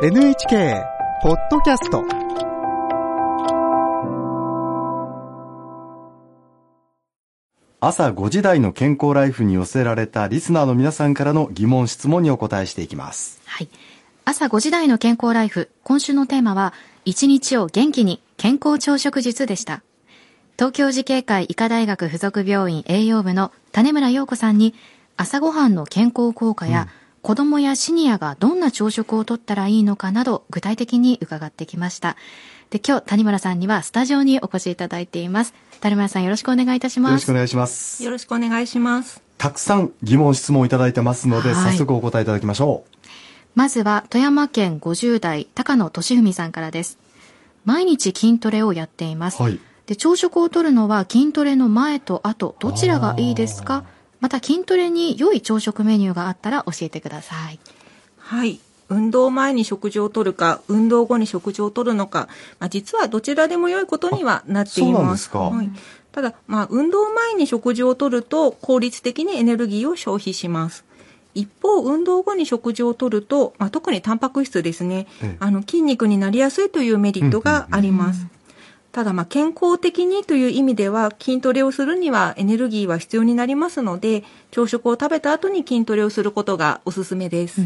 NHK ポッドキャスト朝5時台の健康ライフに寄せられたリスナーの皆さんからの疑問質問にお答えしていきますはい。朝5時台の健康ライフ。今週のテーマは、一日を元気に健康朝食術でした。東京慈恵会医科大学附属病院栄養部の種村陽子さんに、朝ごはんの健康効果や、子供やシニアがどんな朝食をとったらいいのかなど、具体的に伺ってきました。で、今日、谷村さんにはスタジオにお越しいただいています。谷村さんよろしくお願いいたしますよろしくお。願いしますよろしくお願いします。たくさん疑問質問をいただいてますので、はい早速お答えいただきましょまずは富山県50代高野俊文さんからです。毎日筋トレをやっています。はいで朝食をとるのは筋トレの前と後どちらがいいですか？また筋トレに良い朝食メニューがあったら教えてください。はい。運動前に食事をとるか、運動後に食事をとるのか、まあ、実はどちらでも良いことにはなっていそうなんま。ですすかはい。ただ、まあ、運動前に食事をとると効率的にエネルギーを消費します。一方、運動後に食事をとると、まあ、特にタンパク質ですね、ええあの筋肉になりやすいというメリットがあります。ただ、まあ、健康的にという意味では、筋トレをするにはエネルギーは必要になりますので、朝食を食べた後に筋トレをすることがおすすめです。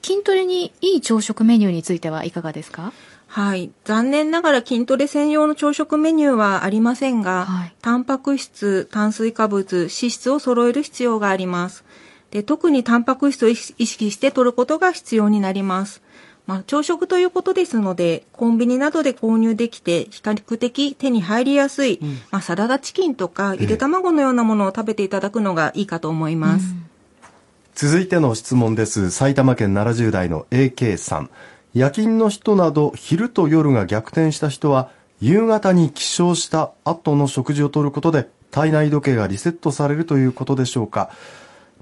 筋トレにいい朝食メニューについてはいかがですか？はい。残念ながら筋トレ専用の朝食メニューはありませんが、はいタンパク質、炭水化物、脂質を揃える必要があります。で特にタンパク質を意識して摂ることが必要になります。まあ、朝食ということですので、コンビニなどで購入できて、比較的手に入りやすい、まあ、サラダチキンとか、ゆで卵のようなものを食べていただくのがいいかと思います。う続いての質問です。埼玉県70代の AK さん。夜勤の人など昼と夜が逆転した人は夕方に起床した後の食事をとることで体内時計がリセットされるということでしょうか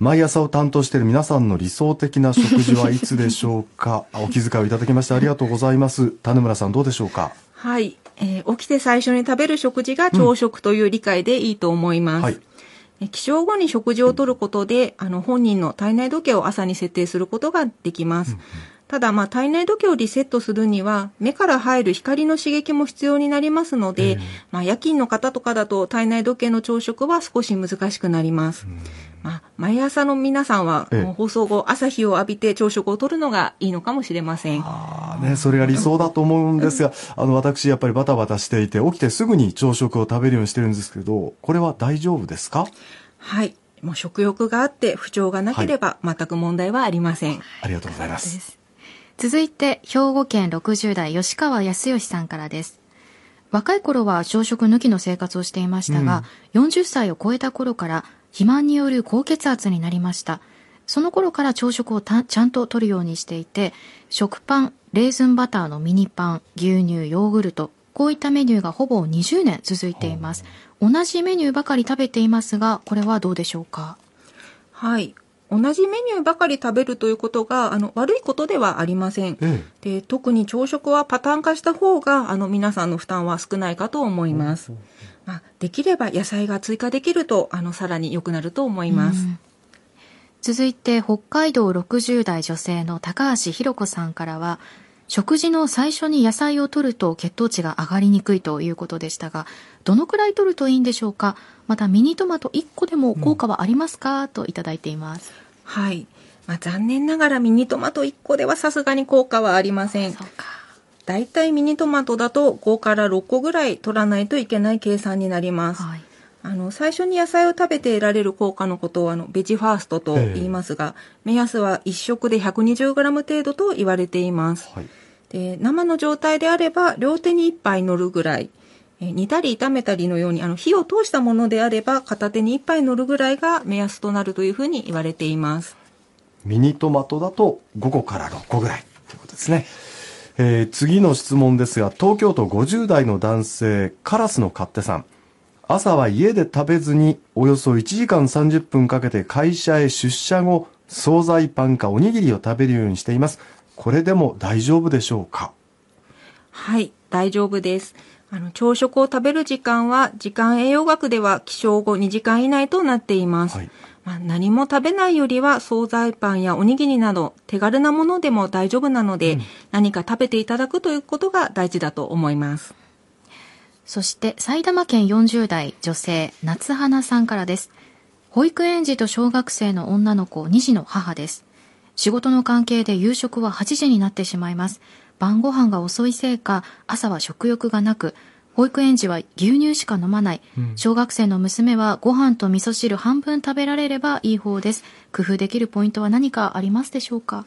毎朝を担当している皆さんの理想的な食事はいつでしょうか？お気遣いをいただきましてありがとうございます。種村さんどうでしょうか？はい、えー起きて最初に食べる食事が朝食という理解でいいと思います。はい。えー起床後に食事をとることで、あの、本人の体内時計を朝に設定することができます。ただ、まあ、体内時計をリセットするには、目から入る光の刺激も必要になりますので、まあ、夜勤の方とかだと体内時計の朝食は少し難しくなります。まあ、毎朝の皆さんは、放送後、朝日を浴びて朝食をとるのがいいのかもしれません。あーね、それが理想だと思うんですが、あの、私、やっぱりバタバタしていて、起きてすぐに朝食を食べるようにしてるんですけど、これは大丈夫ですか？はい。もう食欲があって不調がなければ全く問題はありません。ありがとうございます。続いて、兵庫県60代吉川康義さんからです。若い頃は朝食抜きの生活をしていましたが、40歳を超えた頃から肥満による高血圧になりました。その頃から朝食をちゃんと取るようにしていて、食パン、レーズンバターのミニパン、牛乳、ヨーグルト、こういったメニューがほぼ20年続いています。同じメニューばかり食べていますが、これはどうでしょうか？はい。同じメニューばかり食べるということが、あの、悪いことではありません。えで特に朝食はパターン化した方が、あの、皆さんの負担は少ないかと思います。まあ、できれば野菜が追加できると、あの、さらに良くなると思います。続いて北海道60代女性の高橋弘子さんからは食事の最初に野菜を摂ると血糖値が上がりにくいということでしたがどのくらい摂るといいんでしょうか？またミニトマト1個でも効果はありますか、といただいていますはい。まあ、残念ながらミニトマト1個ではさすがに効果はありません。だいたいミニトマトだと5から6個ぐらい取らないといけない計算になります。はいあの、最初に野菜を食べて得られる効果のことを、あの、ベジファーストと言いますが、目安は1食で 120g 程度と言われています。はい。で生の状態であれば、両手に1杯乗るぐらい、えー煮たり炒めたりのように、あの、火を通したものであれば、片手に1杯乗るぐらいが目安となるというふうに言われています。ミニトマトだと5個から6個ぐらいということですね。えー次の質問ですが、東京都50代の男性、カラスの勝手さん。朝は家で食べずに、およそ1時間30分かけて会社へ出社後、惣菜パンかおにぎりを食べるようにしています。これでも大丈夫でしょうか？はい、大丈夫です。あの、朝食を食べる時間は、時間栄養学では起床後2時間以内となっています。はいままあ、何も食べないよりは惣菜パンやおにぎりなど手軽なものでも大丈夫なので、何か食べていただくということが大事だと思います。そして埼玉県40代女性夏花さんからです。保育園児と小学生の女の子2児の母です。仕事の関係で夕食は8時になってしまいます。晩ご飯が遅いせいか朝は食欲がなく、保育園児は牛乳しか飲まない。小学生の娘はご飯と味噌汁半分食べられればいい方です。工夫できるポイントは何かありますでしょうか？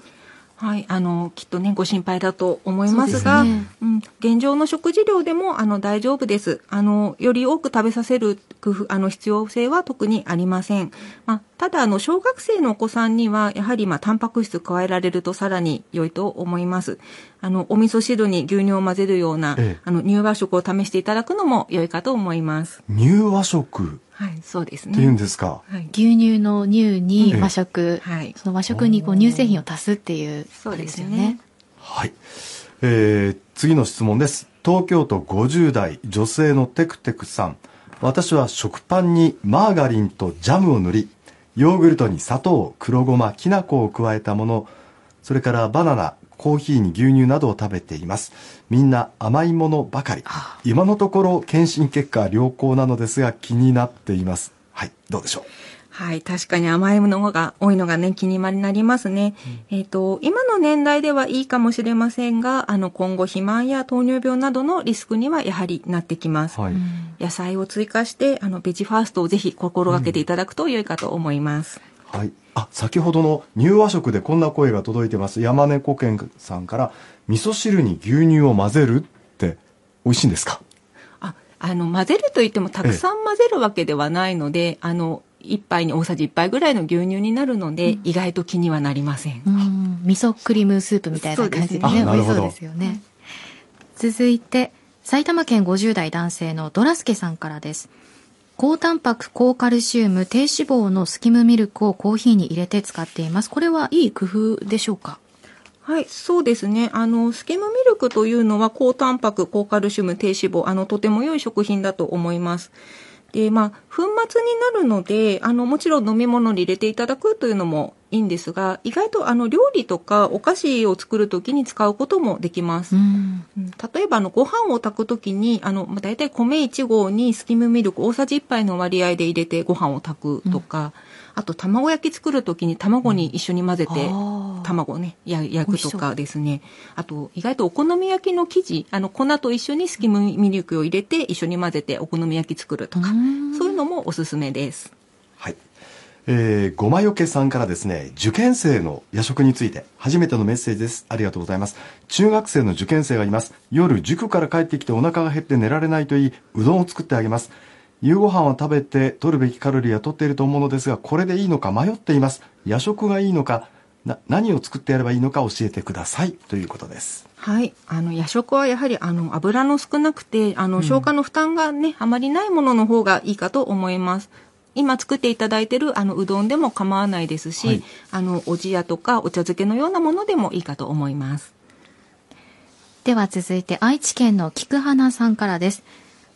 はい、あの、きっとね、ご心配だと思いますが、ねうん、現状の食事量でも、あの、大丈夫です。あの、より多く食べさせる工夫、あの、必要性は特にありません。まあ、ただ、あの、小学生のお子さんには、やはり、まあ、タンパク質加えられるとさらに良いと思います。あの、お味噌汁に牛乳を混ぜるような、ええあの、乳和食を試していただくのも良いかと思います。乳和食はい、そうですっていうんね。ですか。はい。牛乳の乳に和食、はいその和食にこう乳製品を足すっていうそうですよね。はい。えー、次の質問です。東京都50代女性のテクテクさん。私は食パンにマーガリンとジャムを塗り、ヨーグルトに砂糖、黒ごま、きな粉を加えたもの、それからバナナ、コーヒーに牛乳などを食べています。みんな甘いものばかり。今のところ検診結果は良好なのですが気になっています。はい、どうでしょう？はい、確かに甘いものが多いのがね、気になりますね。えっ、と、今の年代ではいいかもしれませんが、あの、今後、肥満や糖尿病などのリスクにはやはりなってきます。はい。野菜を追加して、あの、ベジファーストをぜひ心がけていただくと良いかと思います。はい。あ、先ほどの乳和食でこんな声が届いてます。山猫健さんから、味噌汁に牛乳を混ぜるって美味しいんですか？あ、あの、混ぜるといってもたくさん混ぜるわけではないので、あの、一杯に大さじ1杯ぐらいの牛乳になるので、意外と気にはなりません。うん、味噌クリームスープみたいな感じでね、美味しそうですよね。続いて、埼玉県50代男性のドラスケさんからです。高タンパク、高カルシウム、低脂肪のスキムミルクをコーヒーに入れて使っています。これはいい工夫でしょうか？はい、そうですね。あの、スキムミルクというのは高タンパク、高カルシウム、低脂肪、あの、とても良い食品だと思います。で、まあ、粉末になるので、あの、もちろん飲み物に入れていただくというのもいいんですが、意外とあの、料理とかお菓子を作るときに使うこともできます。うん。うん例えばあのご飯を炊くときにあのまあ大体米1合にスキムミルク大さじ1杯の割合で入れてご飯を炊くとか、あと卵焼き作るときに卵に一緒に混ぜて、あー卵をねや焼くとかですねあと意外とお好み焼きの生地あの粉と一緒にスキムミルクを入れて一緒に混ぜてお好み焼き作るとかうんそういうのもおすすめです。はい。えー、ごまよけさんからですね、受験生の夜食について、初めてのメッセージです。ありがとうございます。中学生の受験生がいます。夜、塾から帰ってきてお腹が減って寝られないと言い、うどんを作ってあげます。夕ご飯は食べて取るべきカロリーは取っていると思うのですが、これでいいのか迷っています。夜食がいいのか、な、何を作ってやればいいのか教えてください。ということです。はい。あの、夜食はやはり、あの、油の少なくて、あの、消化の負担がね、あまりないものの方がいいかと思います。今作っていただいてる、あの、うどんでも構わないですし、はいあの、おじやとかお茶漬けのようなものでもいいかと思います。では続いて愛知県の菊花さんからです。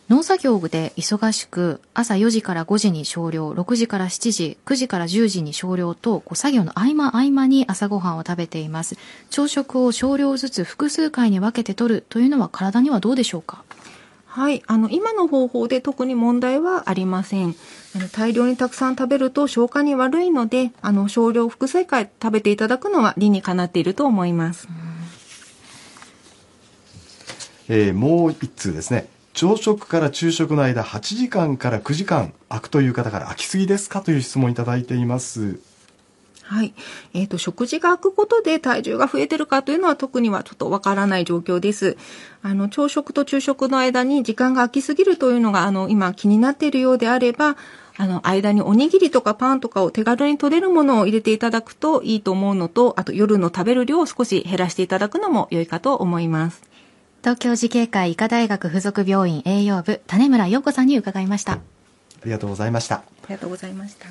農作業で忙しく、朝4時から5時に少量、6時から7時、9時から10時に少量と、こう作業の合間合間に朝ごはんを食べています。朝食を少量ずつ複数回に分けて取るというのは体にはどうでしょうか？はい。あの、今の方法で特に問題はありません。あの大量にたくさん食べると消化に悪いので、あの、少量複数回食べていただくのは理にかなっていると思います。えーもう一通ですね。朝食から昼食の間8時間から9時間空くという方から空きすぎですか？という質問いただいています。はい。えっ、と、食事が空くことで体重が増えてるかというのは特にはちょっとわからない状況です。あの、朝食と昼食の間に時間が空きすぎるというのが、あの、今気になっているようであれば、あの、間におにぎりとかパンとかを手軽に取れるものを入れていただくといいと思うのと、あと夜の食べる量を少し減らしていただくのも良いかと思います。東京慈恵会医科大学附属病院栄養部、種村陽子さんに伺いました。ありがとうございました。ありがとうございました。